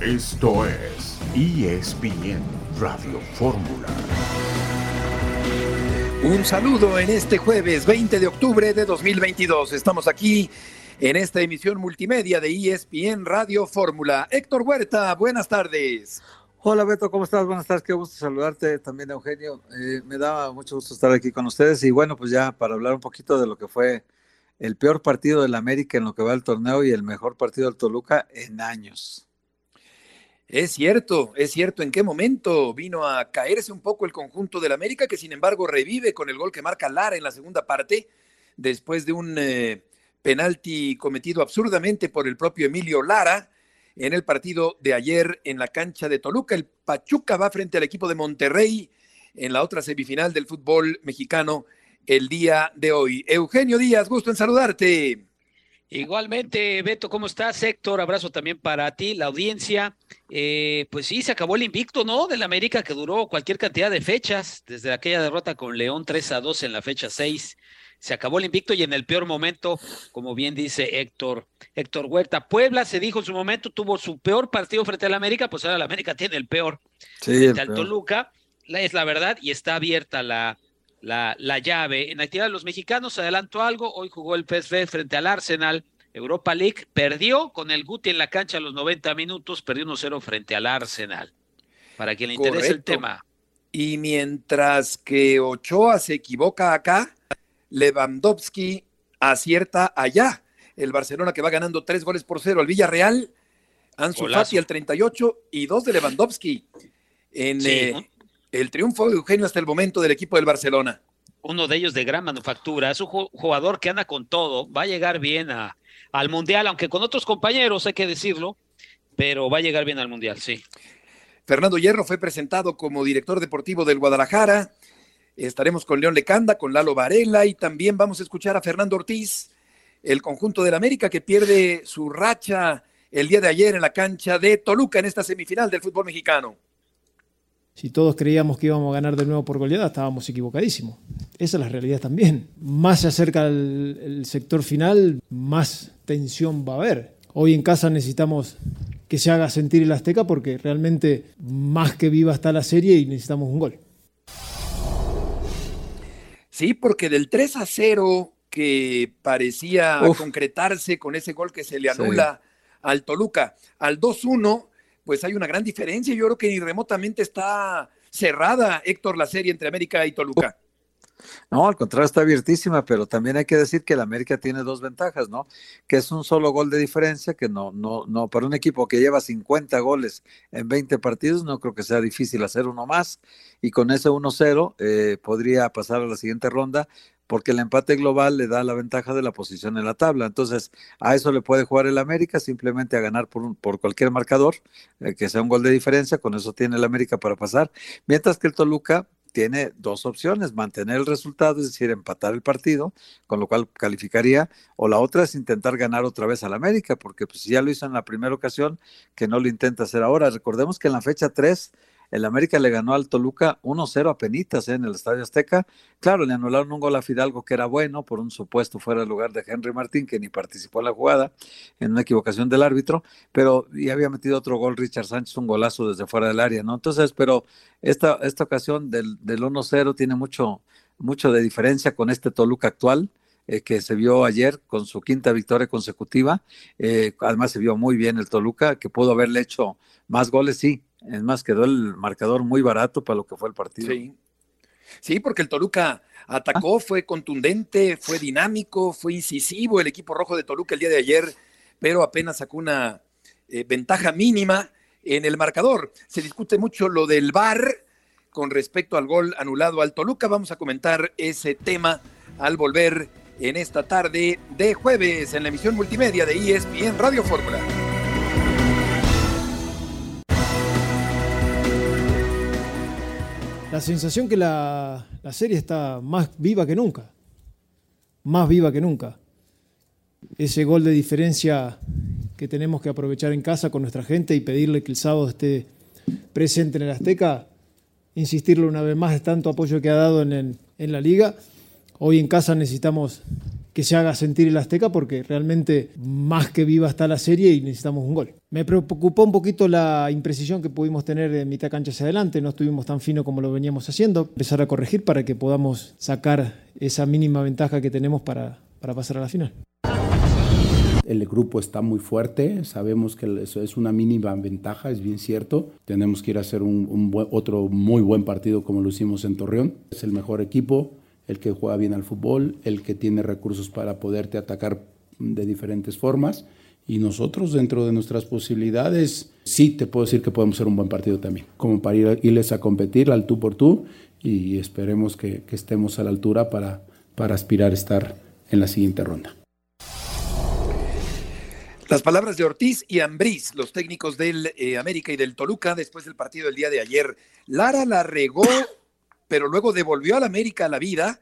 Esto es ESPN Radio Fórmula. Un saludo en este jueves 20 de octubre de 2022. Estamos aquí en esta emisión multimedia de ESPN Radio Fórmula. Héctor Huerta, buenas tardes. Hola Beto, ¿cómo estás? Buenas tardes, qué gusto saludarte también, Eugenio. Eh, me da mucho gusto estar aquí con ustedes y bueno, pues ya para hablar un poquito de lo que fue el peor partido del América en lo que va el torneo y el mejor partido del Toluca en años. Es cierto, es cierto. ¿En qué momento vino a caerse un poco el conjunto del América, que sin embargo revive con el gol que marca Lara en la segunda parte, después de un eh, penalti cometido absurdamente por el propio Emilio Lara en el partido de ayer en la cancha de Toluca? El Pachuca va frente al equipo de Monterrey en la otra semifinal del fútbol mexicano el día de hoy. Eugenio Díaz, gusto en saludarte. Igualmente, Beto, ¿cómo estás? Héctor, abrazo también para ti, la audiencia. Eh, pues sí, se acabó el invicto, ¿no? Del América que duró cualquier cantidad de fechas, desde aquella derrota con León 3 a 2 en la fecha 6. Se acabó el invicto y en el peor momento, como bien dice Héctor, Héctor Huerta. Puebla se dijo en su momento, tuvo su peor partido frente al América, pues ahora el América tiene el peor. Sí, frente al Toluca, es la verdad, y está abierta la, la, la llave. En actividad de los mexicanos, adelanto algo, hoy jugó el PSV frente al Arsenal, Europa League, perdió con el Guti en la cancha a los 90 minutos, perdió 1-0 frente al Arsenal. Para quien le interese el tema. Y mientras que Ochoa se equivoca acá, Lewandowski acierta allá. El Barcelona que va ganando tres goles por cero al Villarreal, Ansu Fati al 38 y dos de Lewandowski. En, Sí, eh. El triunfo de Eugenio hasta el momento del equipo del Barcelona. uno de ellos de gran manufactura, es un ju- jugador que anda con todo, va a llegar bien a, al Mundial, aunque con otros compañeros, hay que decirlo, pero va a llegar bien al Mundial, sí. Fernando Hierro fue presentado como director deportivo del Guadalajara. Estaremos con León Lecanda, con Lalo Varela y también vamos a escuchar a Fernando Ortiz, el conjunto del América que pierde su racha el día de ayer en la cancha de Toluca en esta semifinal del fútbol mexicano. Si todos creíamos que íbamos a ganar de nuevo por goleada, estábamos equivocadísimos. Esa es la realidad también. Más se acerca el, el sector final, más tensión va a haber. Hoy en casa necesitamos que se haga sentir el Azteca porque realmente más que viva está la serie y necesitamos un gol. Sí, porque del 3 a 0 que parecía Uf. concretarse con ese gol que se le Sí. anula al Toluca, al 2-1, pues hay una gran diferencia. Yo creo que ni remotamente está cerrada, Héctor, la serie entre América y Toluca. No, al contrario, está abiertísima, pero también hay que decir que el América tiene dos ventajas, ¿no? Que es un solo gol de diferencia, que no, no, no, para un equipo que lleva 50 goles en 20 partidos, no creo que sea difícil hacer uno más, y con ese 1-0 eh, podría pasar a la siguiente ronda, porque el empate global le da la ventaja de la posición en la tabla. Entonces, a eso le puede jugar el América, simplemente a ganar por, un- por cualquier marcador, eh, que sea un gol de diferencia, con eso tiene el América para pasar, mientras que el Toluca tiene dos opciones, mantener el resultado, es decir, empatar el partido, con lo cual calificaría, o la otra es intentar ganar otra vez al América, porque pues, si ya lo hizo en la primera ocasión, que no lo intenta hacer ahora. Recordemos que en la fecha 3, el América le ganó al Toluca 1-0 a penitas ¿eh? en el Estadio Azteca. Claro, le anularon un gol a Fidalgo que era bueno por un supuesto fuera de lugar de Henry Martín, que ni participó en la jugada, en una equivocación del árbitro, pero y había metido otro gol Richard Sánchez, un golazo desde fuera del área, ¿no? Entonces, pero esta, esta ocasión del, del 1-0 tiene mucho, mucho de diferencia con este Toluca actual. eh, que se vio ayer con su quinta victoria consecutiva. Eh, además se vio muy bien el Toluca, que pudo haberle hecho más goles, sí. Es más, quedó el marcador muy barato para lo que fue el partido. Sí. Sí, porque el Toluca atacó, fue contundente, fue dinámico, fue incisivo el equipo rojo de Toluca el día de ayer, pero apenas sacó una eh, ventaja mínima en el marcador. Se discute mucho lo del VAR con respecto al gol anulado al Toluca. Vamos a comentar ese tema al volver en esta tarde de jueves en la emisión multimedia de ESPN Radio Fórmula. La sensación que la, la serie está más viva que nunca. Más viva que nunca. Ese gol de diferencia que tenemos que aprovechar en casa con nuestra gente y pedirle que el sábado esté presente en el Azteca, insistirle una vez más de tanto apoyo que ha dado en, en la liga. Hoy en casa necesitamos que se haga sentir el Azteca porque realmente más que viva está la serie y necesitamos un gol. Me preocupó un poquito la imprecisión que pudimos tener de mitad cancha hacia adelante, no estuvimos tan fino como lo veníamos haciendo, empezar a corregir para que podamos sacar esa mínima ventaja que tenemos para, para pasar a la final. El grupo está muy fuerte, sabemos que eso es una mínima ventaja, es bien cierto. Tenemos que ir a hacer un, otro muy buen partido como lo hicimos en Torreón. Es el mejor equipo, el que juega bien al fútbol, el que tiene recursos para poderte atacar de diferentes formas. Y nosotros, dentro de nuestras posibilidades, sí te puedo decir que podemos ser un buen partido también, como para ir, irles a competir al tú por tú y esperemos que, que estemos a la altura para, para aspirar a estar en la siguiente ronda. Las palabras de Ortiz y Ambriz, los técnicos del eh, América y del Toluca, después del partido del día de ayer. Lara la regó, pero luego devolvió al América a la vida.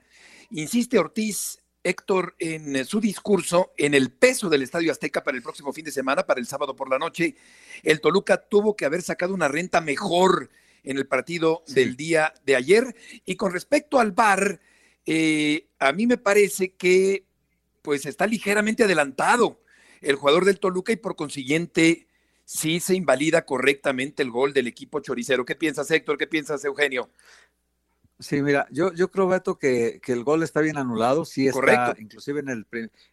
Insiste Ortiz, Héctor, en su discurso en el peso del Estadio Azteca para el próximo fin de semana, para el sábado por la noche. El Toluca tuvo que haber sacado una renta mejor en el partido del día de ayer. Y con respecto al VAR, eh, a mí me parece que pues está ligeramente adelantado el jugador del Toluca y por consiguiente sí se invalida correctamente el gol del equipo choricero. ¿Qué piensas, Héctor? ¿Qué piensas, Eugenio? Sí, mira, yo, yo creo, Beto, que, que el gol está bien anulado, sí está, Correcto. inclusive en el,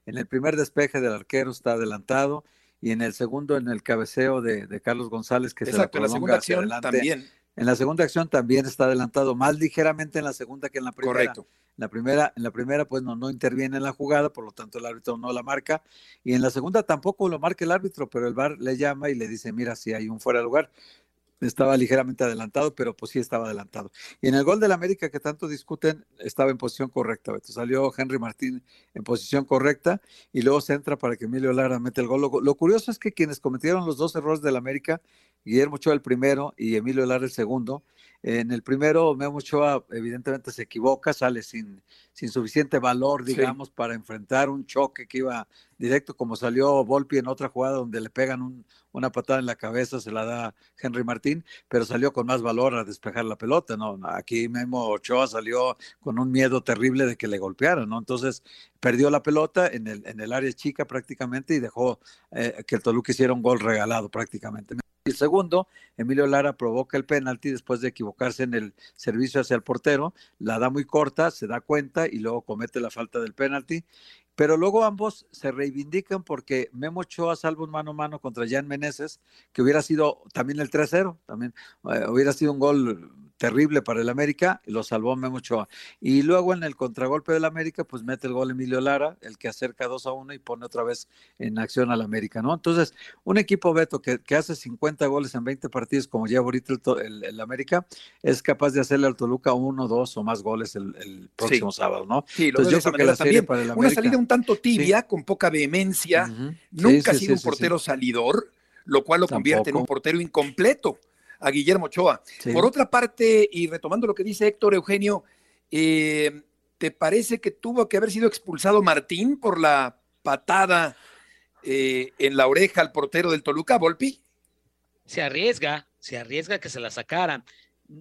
en el primer despeje del arquero está adelantado y en el segundo en el cabeceo de, de Carlos González que Exacto, se la, la segunda acción también. En la segunda acción también está adelantado, más ligeramente en la segunda que en la primera. Correcto. En la primera, en la primera pues no, no interviene en la jugada, por lo tanto el árbitro no la marca. Y en la segunda tampoco lo marca el árbitro, pero el VAR le llama y le dice, mira, si hay un fuera de lugar estaba ligeramente adelantado, pero pues sí estaba adelantado. Y en el gol del América que tanto discuten, estaba en posición correcta. Salió Henry Martín en posición correcta y luego se entra para que Emilio Lara mete el gol. Lo, curioso es que quienes cometieron los dos errores del América, Guillermo Ochoa el primero y Emilio Lara el segundo, en el primero, Memo Ochoa evidentemente se equivoca, sale sin, sin suficiente valor, digamos, para enfrentar un choque que iba directo, como salió Volpi en otra jugada donde le pegan una patada en la cabeza, se la da Henry Martín, pero salió con más valor a despejar la pelota, ¿no? Aquí Memo Ochoa salió con un miedo terrible de que le golpearan, ¿no? Entonces perdió la pelota en el, en el área chica prácticamente y dejó eh, que el Toluca hiciera un gol regalado prácticamente. El segundo, Emilio Lara provoca el penalti después de equivocarse en el servicio hacia el portero, la da muy corta, se da cuenta y luego comete la falta del penalti. Pero luego ambos se reivindican porque Memo Ochoa salva un mano a mano contra Jan Meneses, que hubiera sido también el 3-0, también eh, hubiera sido un gol terrible para el América, lo salvó Memo Ochoa. Y luego en el contragolpe del América, pues mete el gol Emilio Lara, el que acerca 2 a 1 y pone otra vez en acción al América, ¿no? Entonces, un equipo, Beto, que, que hace 50 goles en 20 partidos, como lleva ahorita el, el, América, es capaz de hacerle al Toluca uno, dos o más goles el, el próximo sí. sábado, ¿no? Sí, lo Entonces, yo creo que la serie para el América... Una salida un tanto tibia, sí. con poca vehemencia, uh -huh. nunca ha sido un portero salidor, lo cual lo Tampoco. convierte en un portero incompleto a Guillermo Ochoa. Sí. Por otra parte, y retomando lo que dice Héctor Eugenio, eh, ¿te parece que tuvo que haber sido expulsado Martín por la patada eh, en la oreja al portero del Toluca, Volpi? Se arriesga, se arriesga que se la sacaran.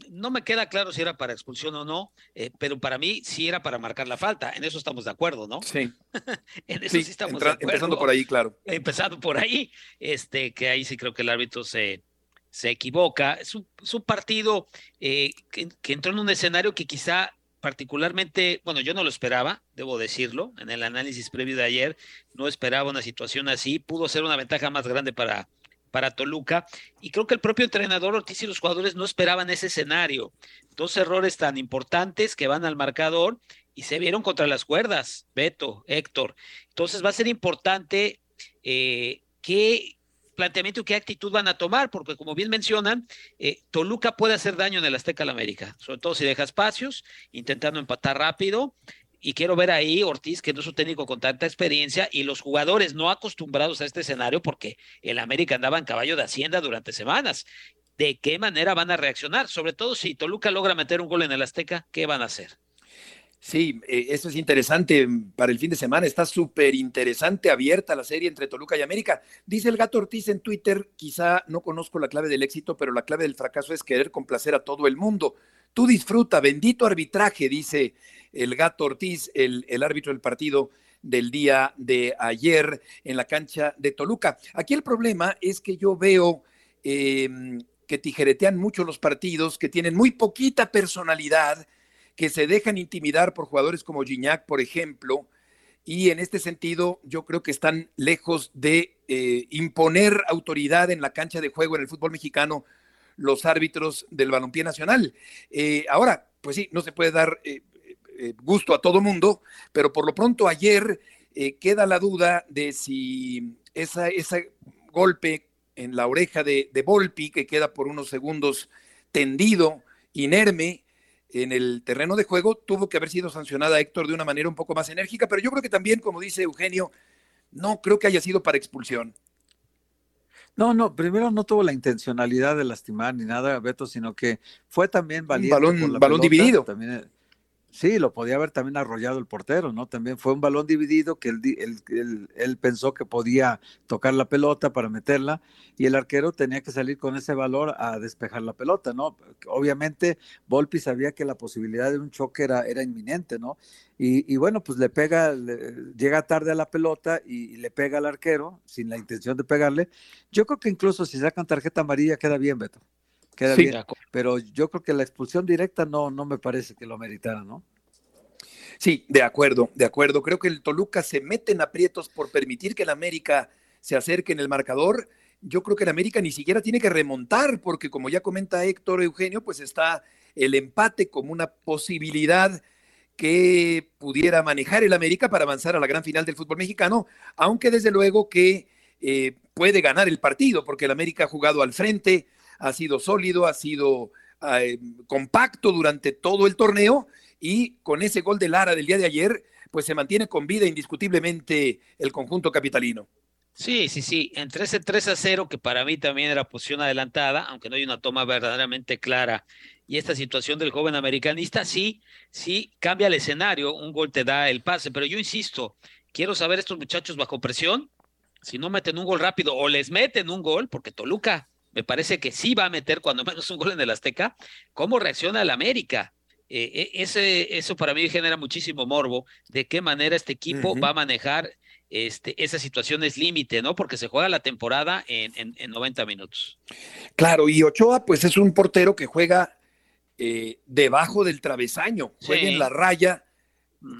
No me queda claro si era para expulsión o no, eh, pero para mí sí era para marcar la falta. En eso estamos de acuerdo, ¿no? Sí. en eso sí, sí estamos entra, de acuerdo. Empezando por ahí, claro. Empezando por ahí, este, que ahí sí creo que el árbitro se, se equivoca. Es un, partido eh, que, que, entró en un escenario que quizá particularmente, bueno, yo no lo esperaba, debo decirlo, en el análisis previo de ayer, no esperaba una situación así, pudo ser una ventaja más grande para, para Toluca, y creo que el propio entrenador Ortiz y los jugadores no esperaban ese escenario. Dos errores tan importantes que van al marcador y se vieron contra las cuerdas, Beto, Héctor. Entonces va a ser importante eh, que planteamiento y qué actitud van a tomar, porque como bien mencionan, eh, Toluca puede hacer daño en el Azteca al América, sobre todo si deja espacios, intentando empatar rápido. Y quiero ver ahí Ortiz, que no es un técnico con tanta experiencia, y los jugadores no acostumbrados a este escenario, porque el América andaba en caballo de Hacienda durante semanas. ¿De qué manera van a reaccionar? Sobre todo si Toluca logra meter un gol en el Azteca, ¿qué van a hacer? Sí, eh, eso es interesante para el fin de semana. Está súper interesante, abierta la serie entre Toluca y América. Dice el gato Ortiz en Twitter, quizá no conozco la clave del éxito, pero la clave del fracaso es querer complacer a todo el mundo. Tú disfruta, bendito arbitraje, dice el gato Ortiz, el, el árbitro del partido del día de ayer en la cancha de Toluca. Aquí el problema es que yo veo em, que tijeretean mucho los partidos, que tienen muy poquita personalidad, que se dejan intimidar por jugadores como Gignac, por ejemplo, y en este sentido yo creo que están lejos de eh, imponer autoridad en la cancha de juego en el fútbol mexicano los árbitros del balompié nacional. Eh, ahora, pues sí, no se puede dar eh, gusto a todo mundo, pero por lo pronto ayer queda la duda de si ese golpe en la oreja de, de Volpi, que queda por unos segundos tendido, inerme, en el terreno de juego, tuvo que haber sido sancionada Héctor de una manera un poco más enérgica, pero yo creo que también, como dice Eugenio, no creo que haya sido para expulsión. No, no, primero no tuvo la intencionalidad de lastimar ni nada, Beto, sino que fue también valiente. balón, balón dividido. También, Sí, lo podía haber también arrollado el portero, ¿no? También fue un balón dividido que él, él, pensó que podía tocar la pelota para meterla y el arquero tenía que salir con ese valor a despejar la pelota, ¿no? Obviamente Volpi sabía que la posibilidad de un choque era, era inminente, ¿no? Y, bueno, pues le pega, llega tarde a la pelota y, le pega al arquero sin la intención de pegarle. Yo creo que incluso si sacan tarjeta amarilla queda bien, Beto queda bien. Pero yo creo que la expulsión directa no, no me parece que lo meritara, ¿no? Sí, de acuerdo, de acuerdo. Creo que el Toluca se mete en aprietos por permitir que el América se acerque en el marcador. Yo creo que el América ni siquiera tiene que remontar, porque como ya comenta Héctor Eugenio, pues está el empate como una posibilidad que pudiera manejar el América para avanzar a la gran final del fútbol mexicano, aunque desde luego que eh, puede ganar el partido, porque el América ha jugado al frente, ha sido sólido, ha sido eh, compacto durante todo el torneo y con ese gol de Lara del día de ayer, pues se mantiene con vida indiscutiblemente el conjunto capitalino. Sí, sí, sí, entre ese 3 a 0, que para mí también era posición adelantada, aunque no hay una toma verdaderamente clara, y esta situación del joven americanista, sí, sí, cambia el escenario, un gol te da el pase, pero yo insisto, quiero saber estos muchachos bajo presión, si no meten un gol rápido o les meten un gol, porque Toluca me parece que sí va a meter cuando menos un gol en el Azteca, ¿cómo reacciona el América? Eh, eh, ese, eso para mí genera muchísimo morbo, de qué manera este equipo va a manejar este, esas situaciones límite, ¿no? Porque se juega la temporada en, en, 90 minutos. Claro, y Ochoa, pues es un portero que juega eh, debajo del travesaño, juega en la raya,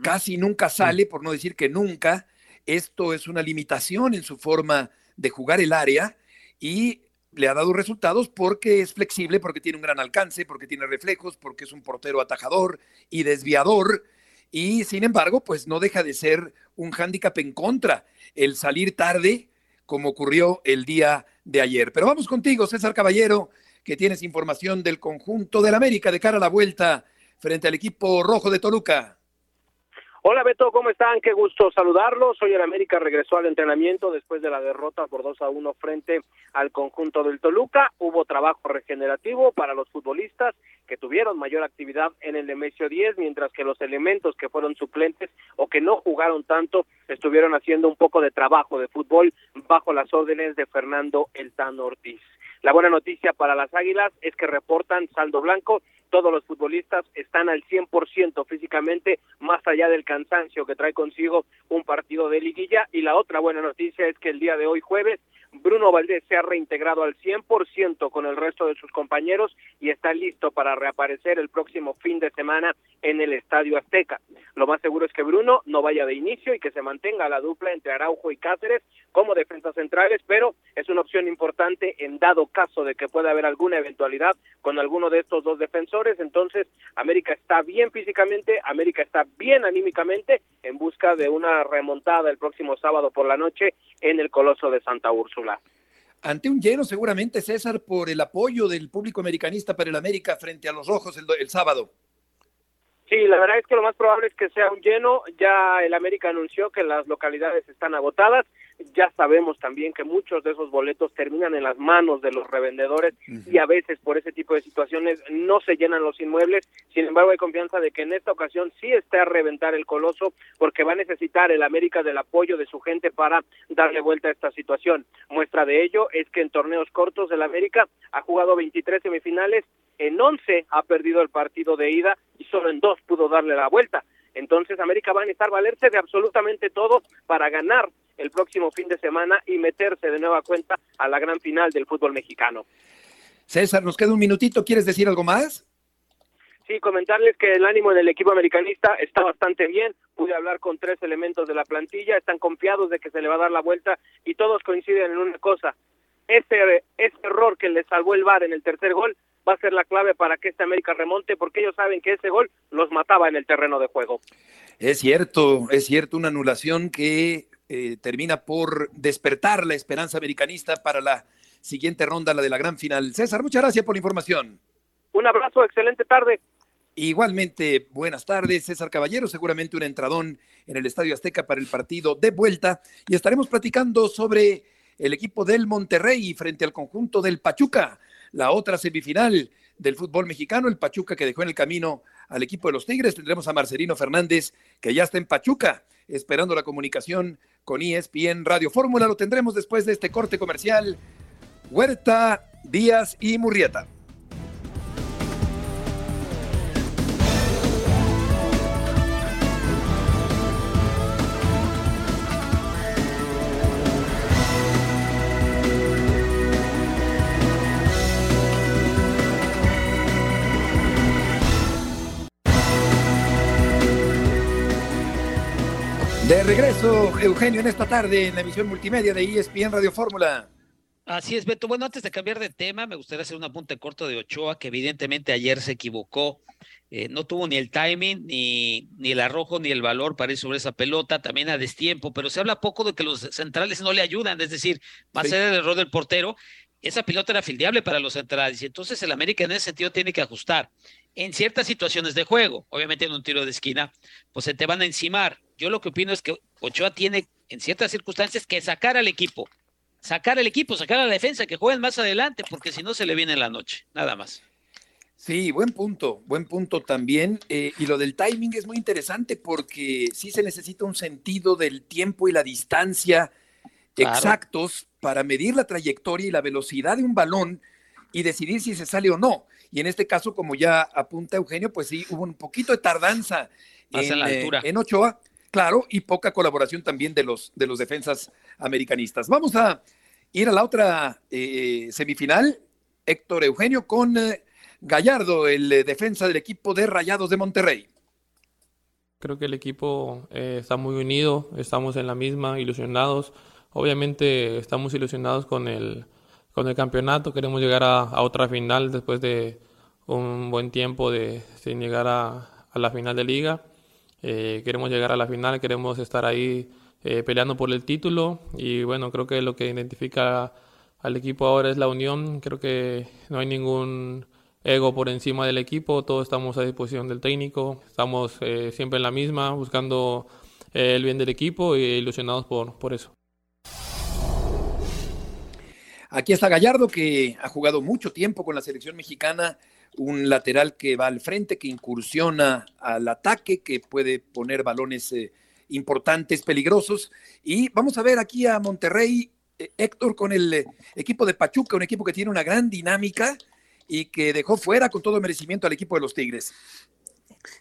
casi nunca sale, por no decir que nunca. Esto es una limitación en su forma de jugar el área y le ha dado resultados porque es flexible, porque tiene un gran alcance, porque tiene reflejos, porque es un portero atajador y desviador. Y sin embargo, pues no deja de ser un hándicap en contra el salir tarde, como ocurrió el día de ayer. Pero vamos contigo, César Caballero, que tienes información del conjunto del América de cara a la vuelta frente al equipo rojo de Toluca. Hola Beto, ¿cómo están? Qué gusto saludarlos. Hoy el América regresó al entrenamiento después de la derrota por 2 a 1 frente al conjunto del Toluca. Hubo trabajo regenerativo para los futbolistas que tuvieron mayor actividad en el Demesio 10, mientras que los elementos que fueron suplentes o que no jugaron tanto estuvieron haciendo un poco de trabajo de fútbol bajo las órdenes de Fernando El Tano Ortiz. La buena noticia para las Águilas es que reportan saldo blanco todos los futbolistas están al 100% físicamente, más allá del cansancio que trae consigo un partido de liguilla. Y la otra buena noticia es que el día de hoy jueves Bruno Valdés se ha reintegrado al 100% con el resto de sus compañeros y está listo para reaparecer el próximo fin de semana en el Estadio Azteca. Lo más seguro es que Bruno no vaya de inicio y que se mantenga la dupla entre Araujo y Cáceres como defensas centrales, pero es una opción importante en dado caso de que pueda haber alguna eventualidad con alguno de estos dos defensores. Entonces, América está bien físicamente, América está bien anímicamente en busca de una remontada el próximo sábado por la noche en el Coloso de Santa Úrsula. Ante un lleno, seguramente, César, por el apoyo del público americanista para el América frente a los Rojos el, sábado. Sí, la verdad es que lo más probable es que sea un lleno. Ya el América anunció que las localidades están agotadas ya sabemos también que muchos de esos boletos terminan en las manos de los revendedores y a veces por ese tipo de situaciones no se llenan los inmuebles. Sin embargo, hay confianza de que en esta ocasión sí está a reventar el coloso porque va a necesitar el América del apoyo de su gente para darle vuelta a esta situación. Muestra de ello es que en torneos cortos el América ha jugado 23 semifinales, en 11 ha perdido el partido de ida y solo en dos pudo darle la vuelta Entonces América va a necesitar valerse de absolutamente todo para ganar el próximo fin de semana y meterse de nueva cuenta a la gran final del fútbol mexicano. César, nos queda un minutito, ¿quieres decir algo más? Sí, comentarles que el ánimo en el equipo americanista está bastante bien. Pude hablar con tres elementos de la plantilla, están confiados de que se le va a dar la vuelta y todos coinciden en una cosa. Ese, ese error que le salvó el VAR en el tercer gol va a ser la clave para que este América remonte porque ellos saben que ese gol los mataba en el terreno de juego. Es cierto, es cierto, una anulación que eh, termina por despertar la esperanza americanista para la siguiente ronda, la de la gran final. César, muchas gracias por la información. Un abrazo, excelente tarde. Igualmente, buenas tardes, César Caballero, seguramente un entradón en el Estadio Azteca para el partido de vuelta y estaremos platicando sobre el equipo del Monterrey frente al conjunto del Pachuca, la otra semifinal del fútbol mexicano, el Pachuca que dejó en el camino al equipo de los Tigres. Tendremos a Marcelino Fernández, que ya está en Pachuca, esperando la comunicación con ESPN Radio Fórmula. Lo tendremos después de este corte comercial. Huerta, Díaz y Murrieta. Regreso, Eugenio, en esta tarde en la emisión multimedia de ESPN Radio Fórmula. Así es, Beto. Bueno, antes de cambiar de tema, me gustaría hacer un apunte corto de Ochoa, que evidentemente ayer se equivocó. Eh, no tuvo ni el timing, ni, ni el arrojo, ni el valor para ir sobre esa pelota, también a destiempo, pero se habla poco de que los centrales no le ayudan, es decir, más allá del error del portero, esa pelota era fildeable para los centrales, y entonces el América en ese sentido tiene que ajustar. En ciertas situaciones de juego, obviamente en un tiro de esquina, pues se te van a encimar, yo lo que opino es que Ochoa tiene en ciertas circunstancias que sacar al equipo, sacar al equipo, sacar a la defensa, que jueguen más adelante, porque si no se le viene la noche, nada más. Sí, buen punto, buen punto también. Eh, y lo del timing es muy interesante porque sí se necesita un sentido del tiempo y la distancia exactos para medir la trayectoria y la velocidad de un balón y decidir si se sale o no. Y en este caso, como ya apunta Eugenio, pues sí, hubo un poquito de tardanza en, la altura. en Ochoa claro, y poca colaboración también de los, de los defensas americanistas. Vamos a ir a la otra eh, semifinal, Héctor Eugenio, con eh, Gallardo, el eh, defensa del equipo de Rayados de Monterrey. Creo que el equipo está muy unido, estamos en la misma, ilusionados. Obviamente estamos ilusionados con el, con el campeonato, queremos llegar a, otra final después de un buen tiempo de, sin llegar a, a la final de liga. Eh, queremos llegar a la final, queremos estar ahí eh, peleando por el título y bueno, creo que lo que identifica al equipo ahora es la unión, creo que no hay ningún ego por encima del equipo, todos estamos a disposición del técnico, estamos eh, siempre en la misma, buscando el bien del equipo e ilusionados por, por eso. Aquí está Gallardo, que ha jugado mucho tiempo con la selección mexicana, un lateral que va al frente, que incursiona al ataque, que puede poner balones eh, importantes, peligrosos. Y vamos a ver aquí a Monterrey, eh, Héctor, con el eh, equipo de Pachuca, un equipo que tiene una gran dinámica y que dejó fuera con todo merecimiento al equipo de los Tigres.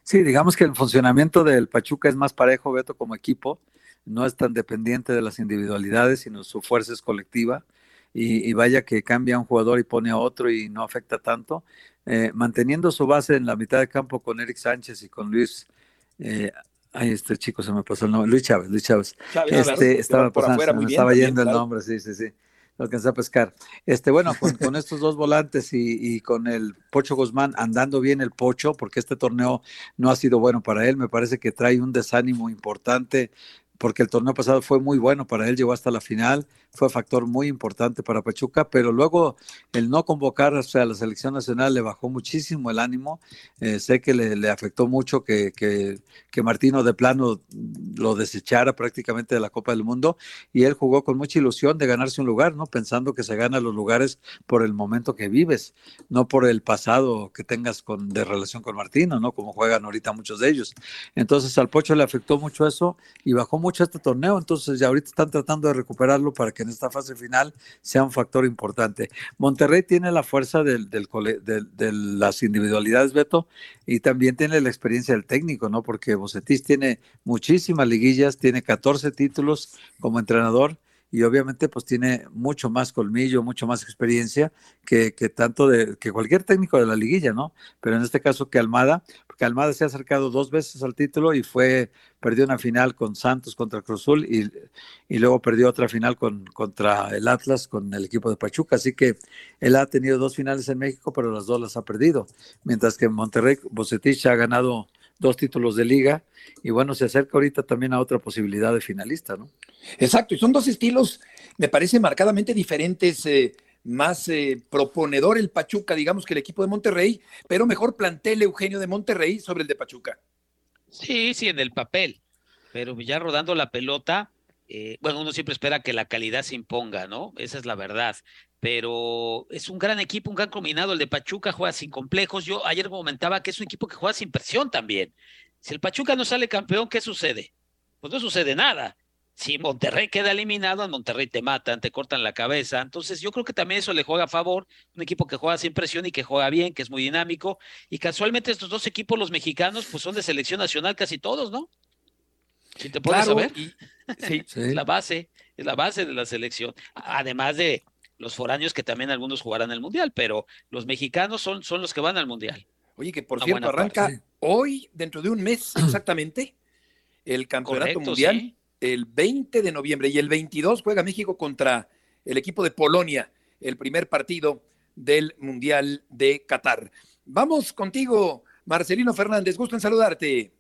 Sí, digamos que el funcionamiento del Pachuca es más parejo, Beto, como equipo. No es tan dependiente de las individualidades, sino su fuerza es colectiva. Y, y, vaya que cambia un jugador y pone a otro y no afecta tanto. Eh, manteniendo su base en la mitad de campo con Eric Sánchez y con Luis. Eh, ay, este chico se me pasó el nombre, Luis Chávez, Luis Chávez. este, estaba, pasando, estaba yendo el nombre, sí, sí, sí. Lo alcancé a pescar. Este, bueno, con, estos dos volantes y, y, con el Pocho Guzmán andando bien el Pocho, porque este torneo no ha sido bueno para él, me parece que trae un desánimo importante porque el torneo pasado fue muy bueno para él, llegó hasta la final, fue factor muy importante para Pachuca, pero luego el no convocar a la selección nacional le bajó muchísimo el ánimo. Eh, sé que le, afectó mucho que, que, que, Martino de plano lo desechara prácticamente de la Copa del Mundo y él jugó con mucha ilusión de ganarse un lugar, ¿no? Pensando que se gana los lugares por el momento que vives, no por el pasado que tengas con, de relación con Martino, ¿no? Como juegan ahorita muchos de ellos. Entonces al Pocho le afectó mucho eso y bajó mucho mucho este torneo, entonces ya ahorita están tratando de recuperarlo para que en esta fase final sea un factor importante. Monterrey tiene la fuerza del, del, de las individualidades, Beto, y también tiene la experiencia del técnico, ¿no? Porque Bocetis tiene muchísimas liguillas, tiene 14 títulos como entrenador y obviamente pues tiene mucho más colmillo, mucho más experiencia que, que, tanto de que cualquier técnico de la liguilla, ¿no? Pero en este caso que Almada, porque Almada se ha acercado dos veces al título y fue, perdió una final con Santos contra Cruzul y, y luego perdió otra final con, contra el Atlas con el equipo de Pachuca, así que él ha tenido dos finales en México, pero las dos las ha perdido, mientras que Monterrey Bocetich ha ganado dos títulos de liga y bueno, se acerca ahorita también a otra posibilidad de finalista, ¿no? Exacto, y son dos estilos, me parece, marcadamente diferentes. Eh, más eh, proponedor el Pachuca, digamos, que el equipo de Monterrey, pero mejor plantel Eugenio de Monterrey sobre el de Pachuca. Sí, sí, en el papel, pero ya rodando la pelota, eh, bueno, uno siempre espera que la calidad se imponga, ¿no? Esa es la verdad. Pero es un gran equipo, un gran combinado. El de Pachuca juega sin complejos. Yo ayer comentaba que es un equipo que juega sin presión también. Si el Pachuca no sale campeón, ¿qué sucede? Pues no sucede nada. Si Monterrey queda eliminado, en Monterrey te matan, te cortan la cabeza. Entonces yo creo que también eso le juega a favor. Un equipo que juega sin presión y que juega bien, que es muy dinámico. Y casualmente estos dos equipos, los mexicanos, pues son de selección nacional casi todos, ¿no? Si te puedes saber. sí. Es la base, es la base de la selección. Además de los foráneos que también algunos jugarán el Mundial, pero los mexicanos son, son los que van al Mundial. Oye, que por cierto arranca hoy, dentro de un mes exactamente, el Campeonato Mundial, el 20 de noviembre, y el 22 juega México contra el equipo de Polonia, el primer partido del Mundial de Qatar. Vamos contigo, Marcelino Fernández, gusto en saludarte.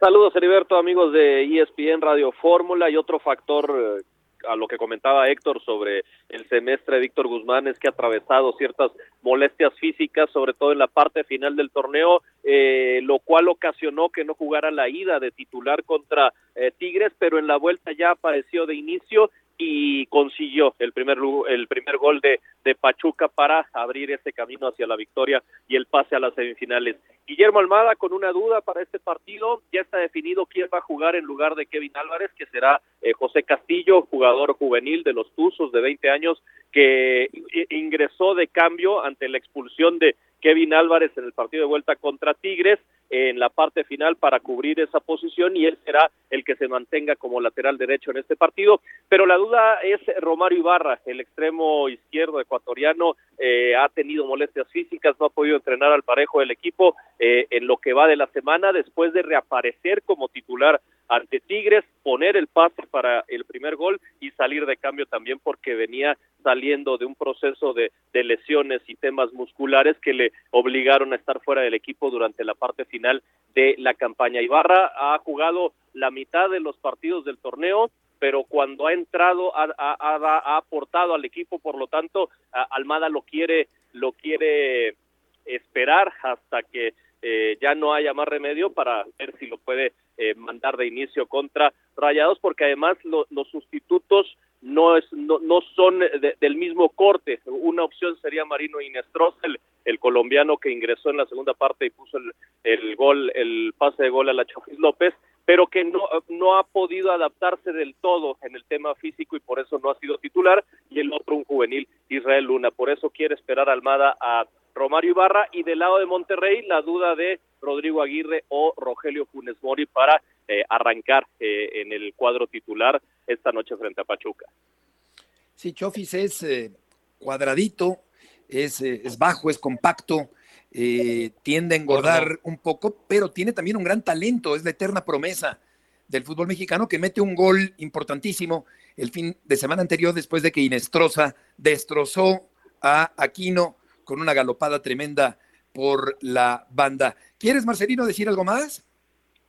Saludos, Heriberto, amigos de ESPN Radio Fórmula. Y otro factor eh, a lo que comentaba Héctor sobre el semestre de Víctor Guzmán es que ha atravesado ciertas molestias físicas, sobre todo en la parte final del torneo, eh, lo cual ocasionó que no jugara la ida de titular contra eh, Tigres, pero en la vuelta ya apareció de inicio y consiguió el primer el primer gol de, de Pachuca para abrir ese camino hacia la victoria y el pase a las semifinales. Guillermo Almada con una duda para este partido, ya está definido quién va a jugar en lugar de Kevin Álvarez, que será eh, José Castillo, jugador juvenil de los Tuzos de 20 años, que ingresó de cambio ante la expulsión de Kevin Álvarez en el partido de vuelta contra Tigres en la parte final para cubrir esa posición y él será el que se mantenga como lateral derecho en este partido. Pero la duda es Romario Ibarra, el extremo izquierdo ecuatoriano, eh, ha tenido molestias físicas, no ha podido entrenar al parejo del equipo eh, en lo que va de la semana después de reaparecer como titular ante Tigres, poner el pase para el primer gol y salir de cambio también porque venía saliendo de un proceso de, de, lesiones y temas musculares que le obligaron a estar fuera del equipo durante la parte final de la campaña. Ibarra ha jugado la mitad de los partidos del torneo, pero cuando ha entrado ha, aportado al equipo, por lo tanto Almada lo quiere lo quiere esperar hasta que eh, ya no haya más remedio para ver si lo puede eh, mandar de inicio contra Rayados, porque además los sustitutos no, es, no, no son del mismo corte. Una opción sería Marino Inestrosa, el, el, colombiano que ingresó en la segunda parte y puso el, el gol, el pase de gol a la Chofis López, pero que no, no ha podido adaptarse del todo en el tema físico y por eso no ha sido titular, y el otro un juvenil, Israel Luna. Por eso quiere esperar Almada a Romario Ibarra y del lado de Monterrey la duda de Rodrigo Aguirre o Rogelio Funes Mori para eh, arrancar eh, en el cuadro titular esta noche frente a Pachuca. Sí, Chofis es eh, cuadradito, es, es, bajo, es compacto, tiende a engordar un poco, pero tiene también un gran talento, es la eterna promesa del fútbol mexicano que mete un gol importantísimo el fin de semana anterior después de que Inestrosa destrozó a Aquino con una galopada tremenda por la banda. ¿Quieres, Marcelino, decir algo más?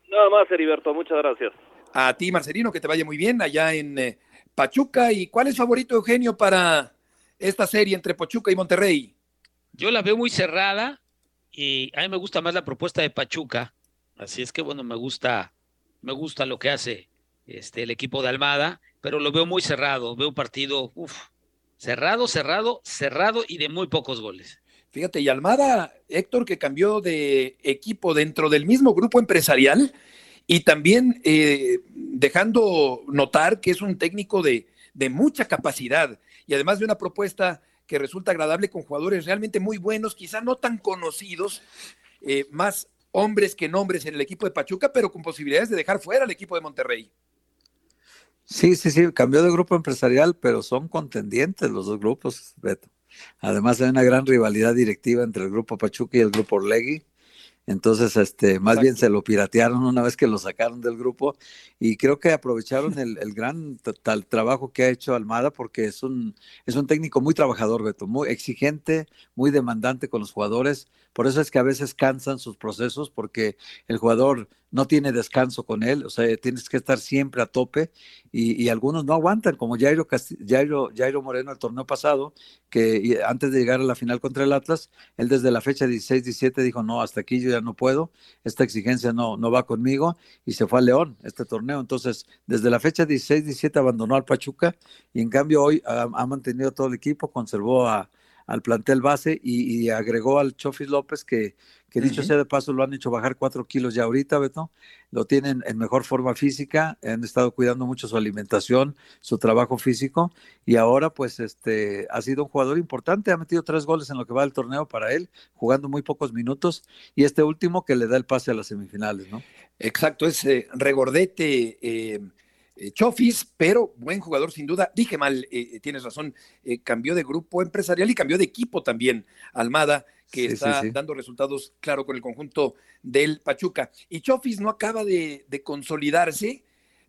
Nada más, Heriberto, muchas gracias. A ti, Marcelino, que te vaya muy bien allá en eh, Pachuca. ¿Y cuál es favorito, Eugenio, para esta serie entre Pachuca y Monterrey? Yo la veo muy cerrada y a mí me gusta más la propuesta de Pachuca. Así es que, bueno, me gusta, me gusta lo que hace este, el equipo de Almada, pero lo veo muy cerrado. Veo un partido, uff, Cerrado, cerrado, cerrado y de muy pocos goles. Fíjate, y Almada, Héctor, que cambió de equipo dentro del mismo grupo empresarial y también eh, dejando notar que es un técnico de, de mucha capacidad y además de una propuesta que resulta agradable con jugadores realmente muy buenos, quizá no tan conocidos, eh, más hombres que nombres en el equipo de Pachuca, pero con posibilidades de dejar fuera al equipo de Monterrey. Sí, sí, sí, cambió de grupo empresarial, pero son contendientes los dos grupos, Beto. Además hay una gran rivalidad directiva entre el grupo Pachuca y el grupo Orlegui. Entonces, este, más bien se lo piratearon una vez que lo sacaron del grupo y creo que aprovecharon el, gran tal trabajo que ha hecho Almada porque es un, es un técnico muy trabajador, Beto, muy exigente, muy demandante con los jugadores. Por eso es que a veces cansan sus procesos porque el jugador no tiene descanso con él, o sea, tienes que estar siempre a tope y, algunos no aguantan, como Jairo, Jairo, Jairo, Moreno el torneo pasado, que antes de llegar a la final contra el Atlas, él desde la fecha 16-17 dijo, no, hasta aquí yo ya no puedo, esta exigencia no, no va conmigo y se fue a León este torneo. Entonces, desde la fecha 16-17 abandonó al Pachuca y en cambio hoy ha mantenido todo el equipo, conservó a al plantel base y, agregó al Chofis López que, que dicho sea de paso lo han hecho bajar cuatro kilos ya ahorita, Beto, lo tienen en mejor forma física, han estado cuidando mucho su alimentación, su trabajo físico y ahora pues este ha sido un jugador importante, ha metido tres goles en lo que va del torneo para él, jugando muy pocos minutos y este último que le da el pase a las semifinales, ¿no? Exacto, es regordete. Eh, eh, Chofis, pero buen jugador sin duda. Dije mal, eh, eh, tienes razón, cambió de grupo empresarial y cambió de equipo también, Almada, que está dando resultados, claro, con el conjunto del Pachuca. Y Chofis no acaba de, consolidarse,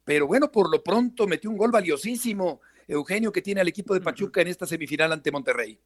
pero bueno, por lo pronto metió un gol valiosísimo, Eugenio, que tiene al equipo de Pachuca en esta semifinal ante Monterrey.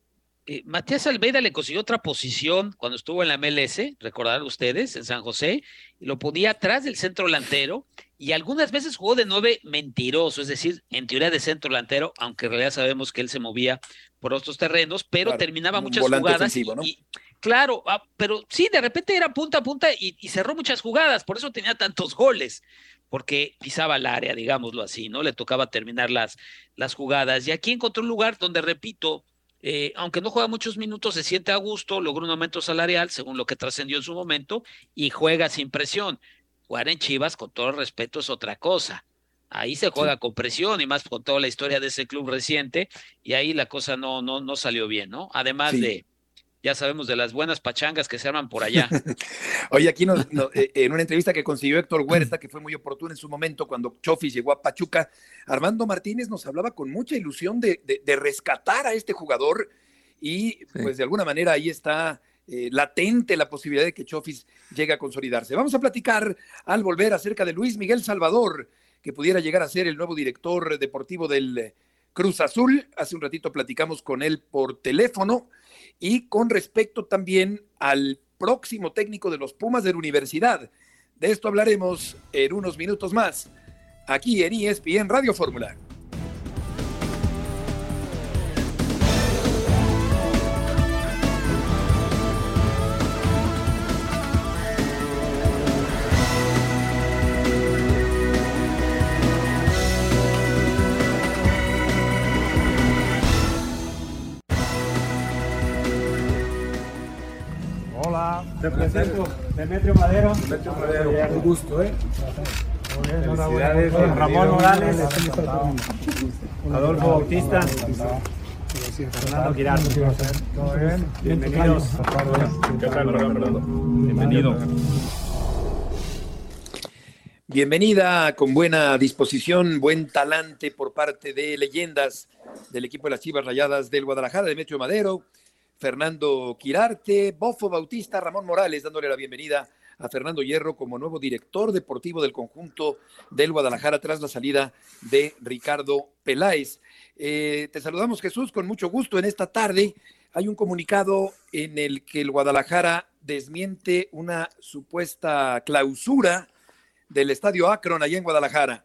Matías Almeida le consiguió otra posición cuando estuvo en la MLS, recordarán ustedes, en San José, y lo ponía atrás del centro delantero y algunas veces jugó de nueve mentiroso, es decir, en teoría de centro delantero, aunque en realidad sabemos que él se movía por otros terrenos, pero terminaba muchas jugadas. y, claro, ah, pero sí, de repente era punta a punta y, cerró muchas jugadas, por eso tenía tantos goles, porque pisaba el área, digámoslo así, ¿no? Le tocaba terminar las, las jugadas. Y aquí encontró un lugar donde, repito, eh, aunque no juega muchos minutos, se siente a gusto, logró un aumento salarial, según lo que trascendió en su momento, y juega sin presión jugar en Chivas, con todo el respeto, es otra cosa. Ahí se juega con presión y más con toda la historia de ese club reciente, y ahí la cosa no, no, no salió bien, ¿no? Además de, ya sabemos de las buenas pachangas que se arman por allá. Oye, aquí eh, en una entrevista que consiguió Héctor Huerta, que fue muy oportuna en su momento cuando Chofis llegó a Pachuca, Armando Martínez nos hablaba con mucha ilusión de, de, rescatar a este jugador y pues de alguna manera ahí está eh, latente la posibilidad de que Chofis llegue a consolidarse. Vamos a platicar al volver acerca de Luis Miguel Salvador, que pudiera llegar a ser el nuevo director deportivo del Cruz Azul. Hace un ratito platicamos con él por teléfono y con respecto también al próximo técnico de los Pumas de la universidad. De esto hablaremos en unos minutos más, aquí en ESPN Radio Fórmula. Represento Demetrio Madero. Demetrio Madero, un gusto, ¿eh? Felicidades, Ramón Morales, Adolfo Bautista, Fernando Girardo. Bienvenidos. ¿Qué tal, Fernando? Bienvenido. Bienvenida con buena disposición, buen talante por parte de leyendas del equipo de las Chivas Rayadas del Guadalajara, Demetrio Madero, Fernando Quirarte, Bofo Bautista, Ramón Morales, dándole la bienvenida a Fernando Hierro como nuevo director deportivo del conjunto del Guadalajara tras la salida de Ricardo Peláez. Eh, te saludamos Jesús con mucho gusto en esta tarde. Hay un comunicado en el que el Guadalajara desmiente una supuesta clausura del estadio Akron allá en Guadalajara.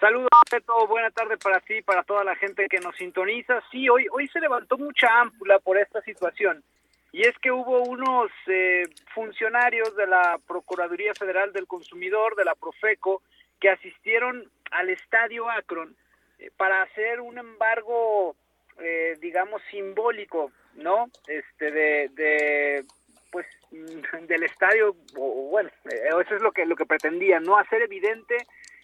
Saludos, Beto. Buena tarde para ti, para toda la gente que nos sintoniza. Sí, hoy, hoy se levantó mucha ámpula por esta situación. Y es que hubo unos eh, funcionarios de la Procuraduría Federal del Consumidor, de la Profeco, que asistieron al estadio Akron eh, para hacer un embargo, eh, digamos, simbólico, ¿no? Este, de, de pues del estadio, o bueno, eh, eso es lo que lo que pretendía, no hacer evidente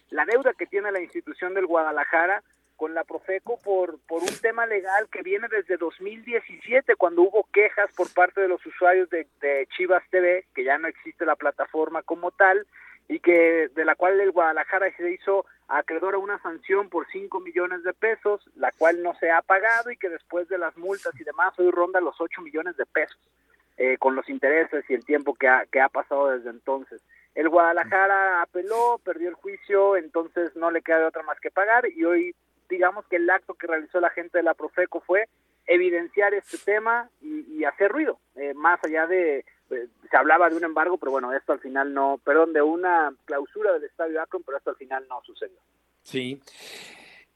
la deuda que tiene la institución del Guadalajara con la Profeco por, por un tema legal que viene desde 2017, cuando hubo quejas por parte de los usuarios de, Chivas TV, que ya no existe la plataforma como tal, y que de la cual el Guadalajara se hizo acreedor a una sanción por 5 millones de pesos, la cual no se ha pagado y que después de las multas y demás hoy ronda los 8 millones de pesos, eh, con los intereses y el tiempo que ha, que ha pasado desde entonces. El Guadalajara apeló, perdió el juicio, entonces no le queda de otra más que pagar y hoy digamos que el acto que realizó la gente de la Profeco fue evidenciar este tema y, hacer ruido, eh, más allá de, eh, se hablaba de un embargo, pero bueno, esto al final no, perdón, de una clausura del estadio Akron, pero esto al final no sucedió. Sí.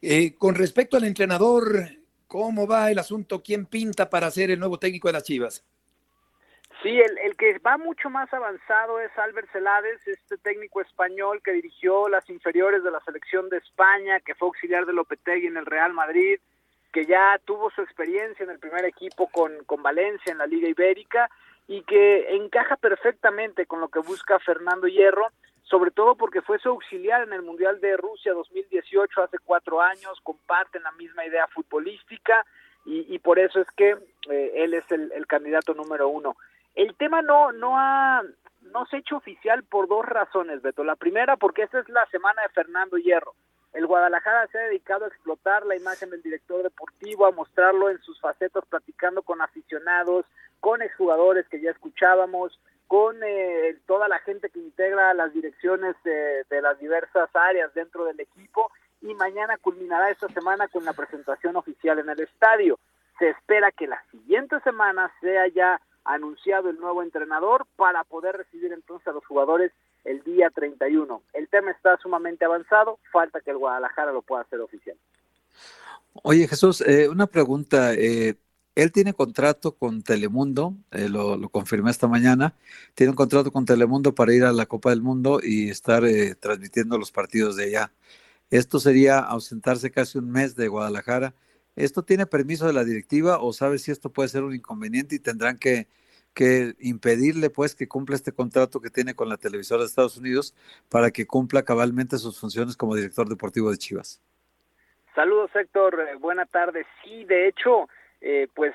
Eh, con respecto al entrenador, ¿cómo va el asunto? ¿Quién pinta para ser el nuevo técnico de las Chivas? Sí, el, el, que va mucho más avanzado es Albert Celades, este técnico español que dirigió las inferiores de la selección de España, que fue auxiliar de Lopetegui en el Real Madrid, que ya tuvo su experiencia en el primer equipo con, con Valencia en la Liga Ibérica y que encaja perfectamente con lo que busca Fernando Hierro, sobre todo porque fue su auxiliar en el Mundial de Rusia 2018 hace cuatro años, comparten la misma idea futbolística y, y por eso es que eh, él es el, el candidato número uno. El tema no, no ha no se ha hecho oficial por dos razones, Beto. La primera, porque esta es la semana de Fernando Hierro. El Guadalajara se ha dedicado a explotar la imagen del director deportivo, a mostrarlo en sus facetas, platicando con aficionados, con exjugadores que ya escuchábamos, con eh, toda la gente que integra las direcciones de, de las diversas áreas dentro del equipo. Y mañana culminará esta semana con la presentación oficial en el estadio. Se espera que la siguiente semana sea ya anunciado el nuevo entrenador para poder recibir entonces a los jugadores el día 31. El tema está sumamente avanzado, falta que el Guadalajara lo pueda hacer oficial. Oye Jesús, eh, una pregunta. Eh, él tiene contrato con Telemundo, eh, lo, lo, confirmé esta mañana, tiene un contrato con Telemundo para ir a la Copa del Mundo y estar eh, transmitiendo los partidos de allá. Esto sería ausentarse casi un mes de Guadalajara. ¿Esto tiene permiso de la directiva o sabes si esto puede ser un inconveniente y tendrán que que impedirle pues que cumpla este contrato que tiene con la televisora de Estados Unidos para que cumpla cabalmente sus funciones como director deportivo de Chivas. Saludos Héctor, eh, buena tarde. Sí, de hecho, eh, pues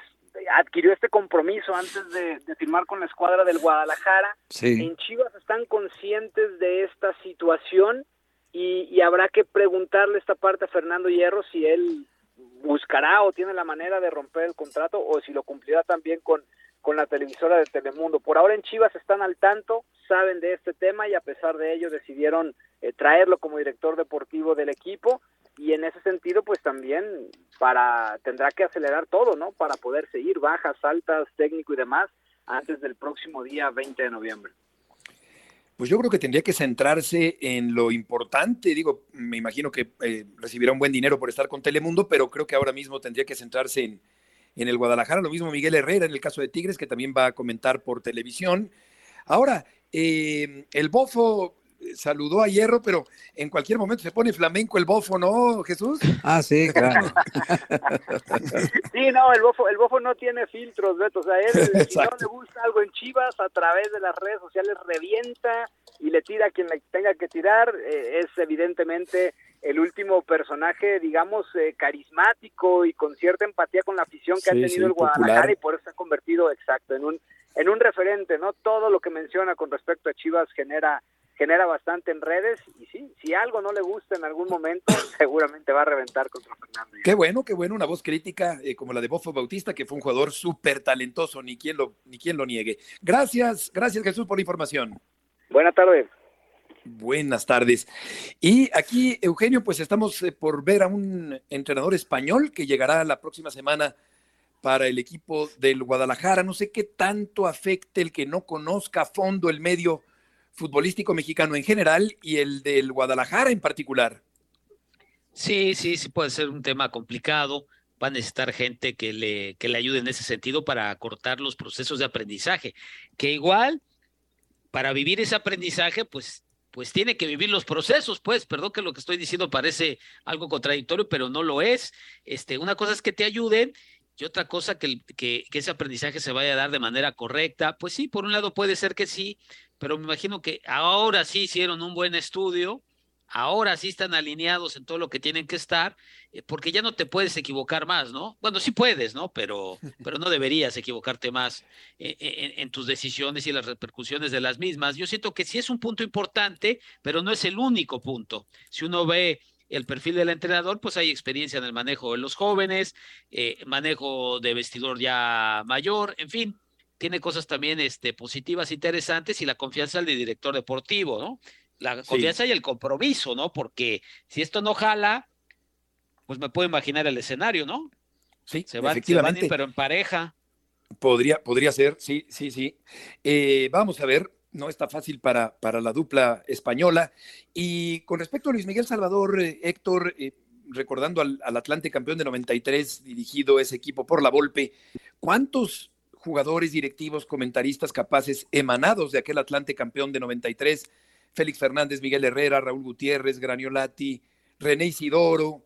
adquirió este compromiso antes de, de, firmar con la escuadra del Guadalajara. Sí. En Chivas están conscientes de esta situación y, y habrá que preguntarle esta parte a Fernando Hierro si él buscará o tiene la manera de romper el contrato o si lo cumplirá también con con la televisora de Telemundo. Por ahora en Chivas están al tanto, saben de este tema y a pesar de ello decidieron eh, traerlo como director deportivo del equipo y en ese sentido pues también para tendrá que acelerar todo, ¿no? Para poder seguir bajas, altas, técnico y demás antes del próximo día 20 de noviembre. Pues yo creo que tendría que centrarse en lo importante. Digo, me imagino que eh, recibirá un buen dinero por estar con Telemundo, pero creo que ahora mismo tendría que centrarse en, en el Guadalajara, lo mismo Miguel Herrera en el caso de Tigres, que también va a comentar por televisión. Ahora, eh, el Bofo saludó a Hierro, pero en cualquier momento se pone flamenco el Bofo, ¿no, Jesús? Ah, sí, claro. sí, no, el Bofo, el Bofo no tiene filtros, Beto. O sea, él, si no le gusta algo en Chivas, a través de las redes sociales revienta y le tira a quien le tenga que tirar. Eh, es evidentemente el último personaje, digamos, eh, carismático y con cierta empatía con la afición que sí, ha tenido sí, el Guadalajara popular. y por eso se ha convertido exacto en un en un referente, ¿no? Todo lo que menciona con respecto a Chivas genera genera bastante en redes y sí, si algo no le gusta en algún momento, seguramente va a reventar contra Fernando. Qué bueno, qué bueno, una voz crítica eh, como la de Bofo Bautista, que fue un jugador súper talentoso, ni quien lo ni quien lo niegue. Gracias, gracias Jesús por la información. Buenas tardes. Buenas tardes. Y aquí, Eugenio, pues estamos eh, por ver a un entrenador español que llegará la próxima semana para el equipo del Guadalajara. No sé qué tanto afecte el que no conozca a fondo el medio futbolístico mexicano en general y el del Guadalajara en particular. Sí, sí, sí puede ser un tema complicado. Va a necesitar gente que le, que le ayude en ese sentido para acortar los procesos de aprendizaje. Que igual, para vivir ese aprendizaje, pues pues tiene que vivir los procesos, pues, perdón que lo que estoy diciendo parece algo contradictorio, pero no lo es. Este, una cosa es que te ayuden y otra cosa que, que, ese aprendizaje se vaya a dar de manera correcta. Pues sí, por un lado puede ser que sí, pero me imagino que ahora sí hicieron un buen estudio, ahora sí están alineados en todo lo que tienen que estar, eh, porque ya no te puedes equivocar más, ¿no? Bueno, sí puedes, ¿no? Pero, pero no deberías equivocarte más eh, en, en, tus decisiones y las repercusiones de las mismas. Yo siento que sí es un punto importante, pero no es el único punto. Si uno ve el perfil del entrenador, pues hay experiencia en el manejo de los jóvenes, eh, manejo de vestidor ya mayor, en fin, tiene cosas también este, positivas, interesantes y la confianza del director deportivo, ¿no? La confianza y el compromiso, ¿no? Porque si esto no jala, pues me puedo imaginar el escenario, ¿no? Sí, se van, efectivamente. pero en pareja. Podría, podría ser, sí, sí, sí. Eh, vamos a ver, no está fácil para, para la dupla española. Y con respecto a Luis Miguel Salvador, eh, Héctor, eh, recordando al, Atlante campeón de 93, dirigido ese equipo por la Volpe, ¿cuántos jugadores, directivos, comentaristas capaces emanados de aquel Atlante campeón de 93? Félix Fernández, Miguel Herrera, Raúl Gutiérrez, Graniolati, René Isidoro,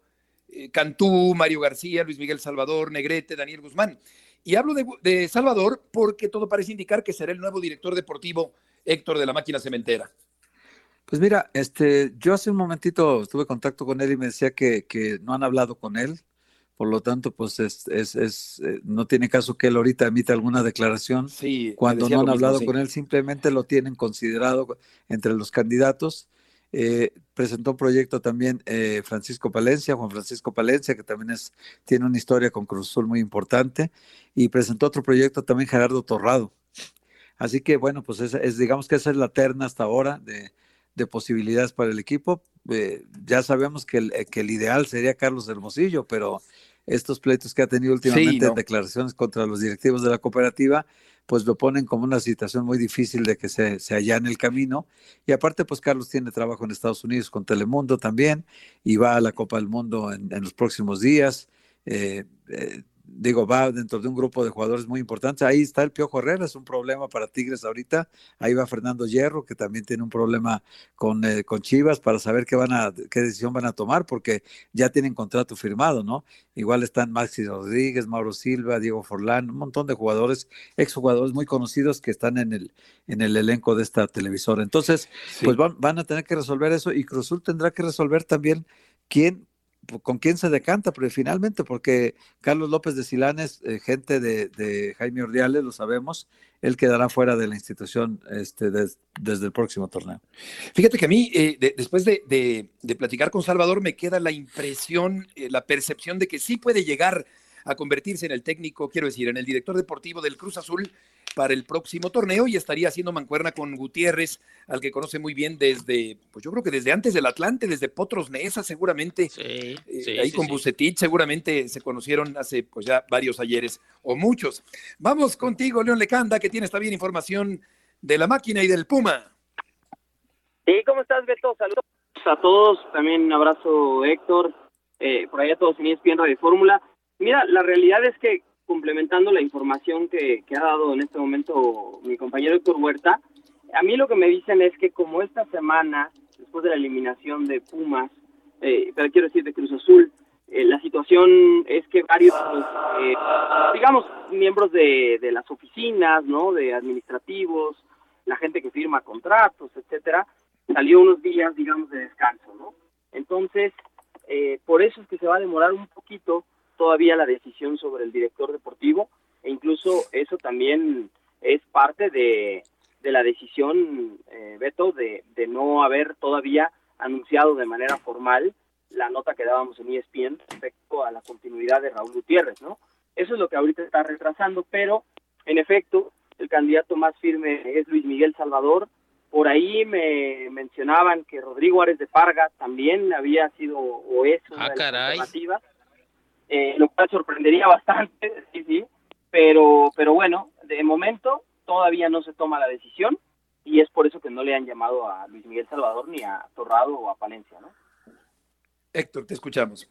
eh, Cantú, Mario García, Luis Miguel Salvador, Negrete, Daniel Guzmán. Y hablo de, de Salvador porque todo parece indicar que será el nuevo director deportivo Héctor de la máquina cementera? Pues mira, este, yo hace un momentito tuve contacto con él y me decía que, que no han hablado con él, por lo tanto, pues es, es, es, eh, no tiene caso que él ahorita emita alguna declaración. Sí, cuando no han hablado con él, simplemente lo tienen considerado entre los candidatos. Eh, presentó un proyecto también eh, Francisco Palencia, Juan Francisco Palencia, que también es, tiene una historia con Cruz Azul muy importante, y presentó otro proyecto también Gerardo Torrado, Así que bueno, pues es, digamos que esa es la terna hasta ahora de, posibilidades para el equipo. Eh, ya sabemos que el, que el ideal sería Carlos Hermosillo, pero estos pleitos que ha tenido últimamente en declaraciones contra los directivos de la cooperativa, pues lo ponen como una situación muy difícil de que se, se en el camino. Y aparte, pues Carlos tiene trabajo en Estados Unidos con Telemundo también y va a la Copa del Mundo en, los próximos días. Eh, eh, digo, va dentro de un grupo de jugadores muy importantes. Ahí está el Piojo Herrera, es un problema para Tigres ahorita. Ahí va Fernando Hierro, que también tiene un problema con, eh, con Chivas para saber qué, van a, qué decisión van a tomar, porque ya tienen contrato firmado, ¿no? Igual están Maxi Rodríguez, Mauro Silva, Diego Forlán, un montón de jugadores, exjugadores muy conocidos que están en el, en el elenco de esta televisora. Entonces, pues van, van a tener que resolver eso y Cruzul tendrá que resolver también quién con quién se decanta, pero finalmente, porque Carlos López de Silanes, eh, gente de, Jaime Ordiales, lo sabemos, él quedará fuera de la institución este, desde el próximo torneo. Fíjate que a mí, eh, después de, platicar con Salvador, me queda la impresión, eh, la percepción de que sí puede llegar a convertirse en el técnico, quiero decir, en el director deportivo del Cruz Azul para el próximo torneo y estaría haciendo mancuerna con Gutiérrez, al que conoce muy bien desde, pues yo creo que desde antes del Atlante, desde Potros Nesa seguramente, eh, ahí con Bucetich seguramente se conocieron hace pues ya varios ayeres o muchos. Vamos contigo, León Lecanda, que tienes también información de la máquina y del Puma. Sí, ¿cómo estás, Beto? Saludos a todos, también un abrazo, Héctor, eh, por ahí a todos en ESPN de Fórmula. Mira, la realidad es que complementando la información que, ha dado en este momento mi compañero Héctor Huerta, a mí lo que me dicen es que como esta semana, después de la eliminación de Pumas, eh, pero quiero decir de Cruz Azul, eh, la situación es que varios, eh, digamos, miembros de, las oficinas, ¿no? De administrativos, la gente que firma contratos, etcétera, salió unos días, digamos, de descanso, ¿no? Entonces, por eso es que se va a demorar un poquito todavía la decisión sobre el director deportivo e incluso eso también es parte de, la decisión, eh, Beto, de, no haber todavía anunciado de manera formal la nota que dábamos en ESPN respecto a la continuidad de Raúl Gutiérrez, ¿no? Eso es lo que ahorita está retrasando, pero en efecto, el candidato más firme es Luis Miguel Salvador. Por ahí me mencionaban que Rodrigo Árez de Parga también había sido o es una ah, de las alternativas eh, lo cual sorprendería bastante, sí, sí, pero, pero bueno, de momento todavía no se toma la decisión y es por eso que no le han llamado a Luis Miguel Salvador ni a Torrado o a Palencia, ¿no? Héctor, te escuchamos.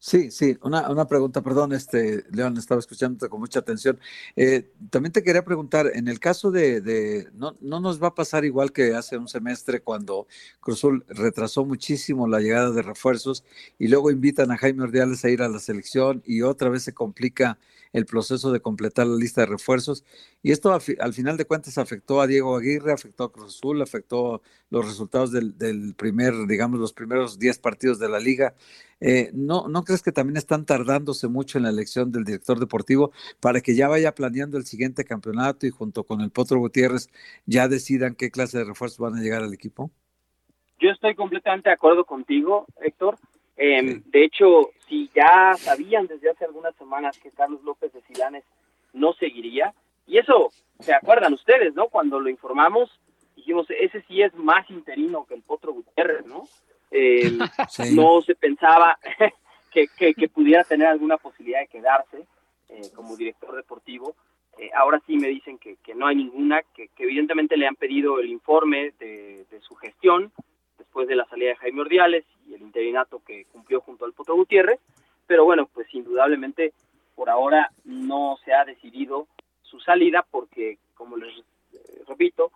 Sí, sí, una, una pregunta, perdón, este, León, estaba escuchándote con mucha atención. Eh, también te quería preguntar, en el caso de, de no, no nos va a pasar igual que hace un semestre cuando Cruzul retrasó muchísimo la llegada de refuerzos y luego invitan a Jaime Ordiales a ir a la selección y otra vez se complica el proceso de completar la lista de refuerzos. Y esto al, final de cuentas afectó a Diego Aguirre, afectó a Cruz Azul, afectó los resultados del, del primer, digamos, los primeros 10 partidos de la liga. Eh, ¿no, ¿No crees que también están tardándose mucho en la elección del director deportivo para que ya vaya planeando el siguiente campeonato y junto con el Potro Gutiérrez ya decidan qué clase de refuerzos van a llegar al equipo? Yo estoy completamente de acuerdo contigo, Héctor. Eh, De hecho, si ya sabían desde hace algunas semanas que Carlos López de Silanes no seguiría, y eso, ¿se acuerdan ustedes, no? Cuando lo informamos, dijimos, ese sí es más interino que el Potro Gutiérrez, ¿no? Eh, No se pensaba que, que, pudiera tener alguna posibilidad de quedarse eh, como director deportivo. Eh, ahora sí me dicen que, que no hay ninguna, que, que, evidentemente le han pedido el informe de, de su gestión, después de la salida de Jaime Ordiales y el interinato que junto al Potro Gutiérrez, pero bueno, pues indudablemente por ahora no se ha decidido su salida porque, como les eh, repito,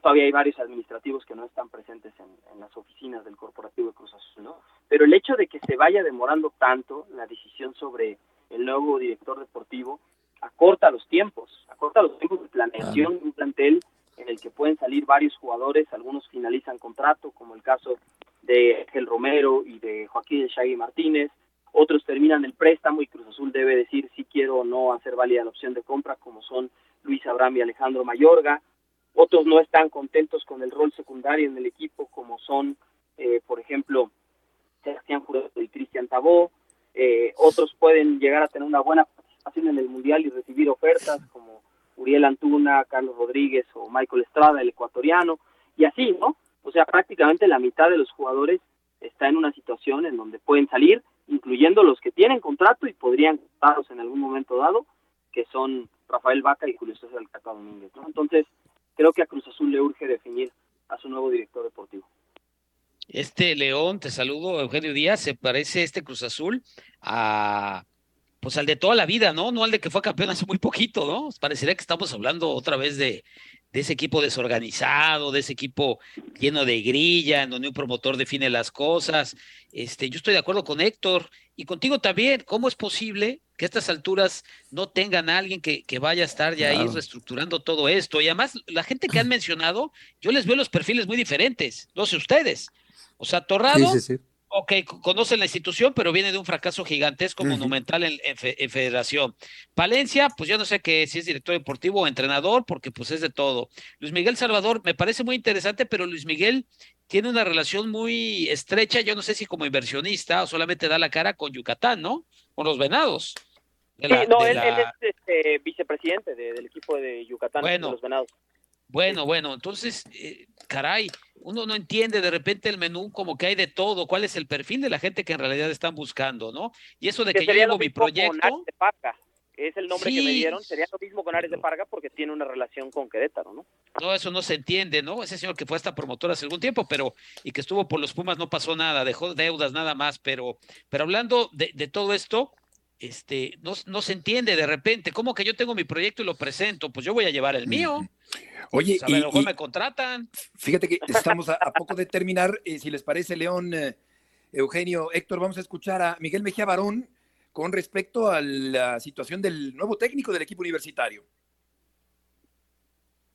todavía hay varios administrativos que no están presentes en, las oficinas del corporativo de Cruz Azul, ¿no? Pero el hecho de que se vaya demorando tanto la decisión sobre el nuevo director deportivo acorta los tiempos, acorta los tiempos de planeación de un plantel en el que pueden salir varios jugadores, algunos finalizan contrato, como el caso de Ángel Romero y de Joaquín Shaggy Martínez, otros terminan el préstamo y Cruz Azul debe decir si quiero o no hacer válida la opción de compra, como son Luis Abraham y Alejandro Mayorga, otros no están contentos con el rol secundario en el equipo, como son, eh, por ejemplo, Sebastián Jurado y Cristian Tabó, eh, otros pueden llegar a tener una buena participación en el Mundial y recibir ofertas, como Uriel Antuna, Carlos Rodríguez o Michael Estrada, el ecuatoriano, y así, ¿no? O sea, prácticamente la mitad de los jugadores está en una situación en donde pueden salir, incluyendo los que tienen contrato y podrían estarlos en algún momento dado, que son Rafael Vaca y Julio César Alcatá Domínguez, ¿no? Entonces, creo que a Cruz Azul le urge definir a su nuevo director deportivo. Este León, te saludo, Eugenio Díaz, se parece este Cruz Azul a pues al de toda la vida, ¿no? No al de que fue campeón hace muy poquito, ¿no? Parecería que estamos hablando otra vez de, de ese equipo desorganizado, de ese equipo lleno de grilla, en donde un promotor define las cosas. Este, yo estoy de acuerdo con Héctor y contigo también. ¿Cómo es posible que a estas alturas no tengan a alguien que, que vaya a estar ya ahí reestructurando todo esto? Y además, la gente que han mencionado, yo les veo los perfiles muy diferentes, no sé ustedes. O sea, Torrado, sí, sí, sí ok, conoce la institución, pero viene de un fracaso gigantesco monumental en, federación. Palencia, pues yo no sé que si es director deportivo o entrenador, porque pues es de todo. Luis Miguel Salvador, me parece muy interesante, pero Luis Miguel tiene una relación muy estrecha, yo no sé si como inversionista o solamente da la cara con Yucatán, ¿no? Con los venados. sí, no, él, es este, vicepresidente del equipo de Yucatán, de los venados. Bueno, bueno, entonces, eh, caray, uno no entiende de repente el menú como que hay de todo, cuál es el perfil de la gente que en realidad están buscando, ¿no? Y eso de que, yo llevo mi proyecto... De Parga, es el nombre que me dieron, sería lo mismo con Ares de Parga porque tiene una relación con Querétaro, ¿no? No, eso no se entiende, ¿no? Ese señor que fue hasta promotor hace algún tiempo, pero y que estuvo por los Pumas no pasó nada, dejó deudas nada más, pero, pero hablando de, de todo esto, este, no, no, se entiende de repente, ¿cómo que yo tengo mi proyecto y lo presento? Pues yo voy a llevar el mío. Oye, a lo mejor me contratan. Fíjate que estamos a, poco de terminar. Eh, si les parece, León, eh, Eugenio, Héctor, vamos a escuchar a Miguel Mejía Barón con respecto a la situación del nuevo técnico del equipo universitario.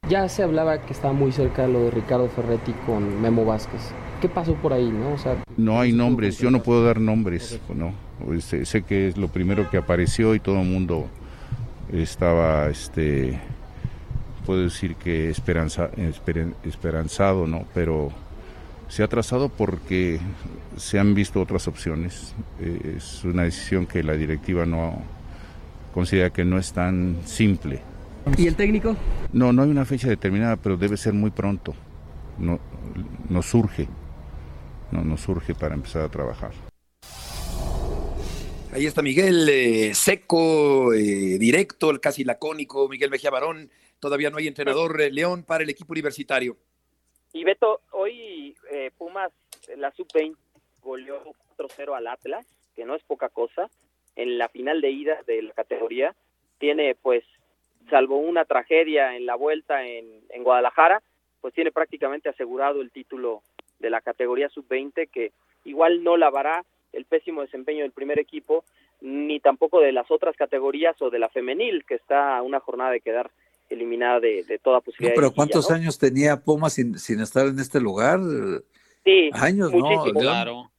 Ya se hablaba que estaba muy cerca lo de Ricardo Ferretti con Memo Vázquez. ¿Qué pasó por ahí, no? O sea, no hay nombres, yo no puedo dar nombres, ¿no? Sé, sé que es lo primero que apareció y todo el mundo estaba este puedo decir que esperanza, esperanzado, ¿no? Pero se ha trazado porque se han visto otras opciones. Eh, es una decisión que la directiva no considera que no es tan simple. ¿Y el técnico? No, no hay una fecha determinada, pero debe ser muy pronto. No, no surge, no, no surge para empezar a trabajar. Ahí está Miguel, eh, seco, eh, directo, casi lacónico, Miguel Mejía Barón Todavía no hay entrenador eh, León para el equipo universitario. Y Beto, hoy eh, Pumas, la sub-20, goleó 4-0 al Atlas, que no es poca cosa, en la final de ida de la categoría. Tiene, pues, salvo una tragedia en la vuelta en, en Guadalajara, pues tiene prácticamente asegurado el título de la categoría sub-20, que igual no lavará el pésimo desempeño del primer equipo, ni tampoco de las otras categorías o de la femenil, que está a una jornada de quedar eliminada de, de toda posibilidad. No, pero de ¿cuántos ¿no? años tenía Pumas sin, sin estar en este lugar? Sí, años, ¿no? León?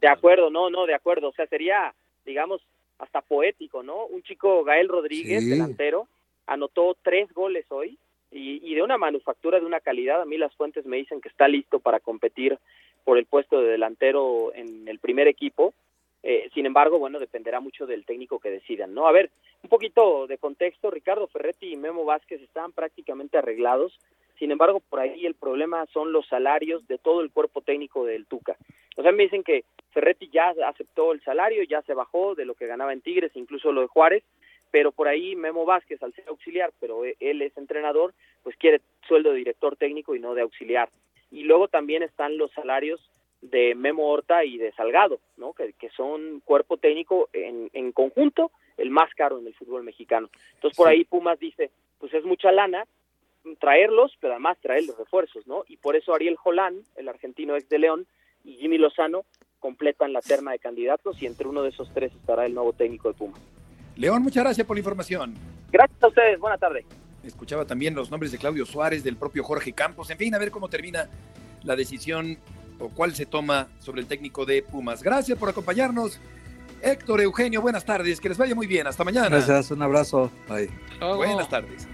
De acuerdo, no, no, de acuerdo. O sea, sería, digamos, hasta poético, ¿no? Un chico, Gael Rodríguez, Sí. delantero, anotó tres goles hoy y, y de una manufactura de una calidad. A mí las fuentes me dicen que está listo para competir por el puesto de delantero en el primer equipo. Eh, sin embargo, bueno, dependerá mucho del técnico que decidan, ¿no? A ver, un poquito de contexto, Ricardo Ferretti y Memo Vázquez estaban prácticamente arreglados, sin embargo, por ahí el problema son los salarios de todo el cuerpo técnico del Tuca. O sea, me dicen que Ferretti ya aceptó el salario, ya se bajó de lo que ganaba en Tigres, incluso lo de Juárez, pero por ahí Memo Vázquez, al ser auxiliar, pero e- él es entrenador, pues quiere sueldo de director técnico y no de auxiliar. Y luego también están los salarios de Memo Horta y de Salgado, ¿no? que, que son cuerpo técnico en, en conjunto el más caro en el fútbol mexicano. Entonces por ahí Pumas dice, pues es mucha lana traerlos, pero además traer los refuerzos, ¿no? Y por eso Ariel Jolán, el argentino ex de León, y Jimmy Lozano completan la terna de candidatos y entre uno de esos tres estará el nuevo técnico de Pumas. León, muchas gracias por la información. Gracias a ustedes, buena tarde. Escuchaba también los nombres de Claudio Suárez, del propio Jorge Campos, en fin, a ver cómo termina la decisión o cuál se toma sobre el técnico de Pumas. Gracias por acompañarnos. Héctor, Eugenio, buenas tardes, que les vaya muy bien, hasta mañana. Gracias, un abrazo. Bye. Buenas tardes.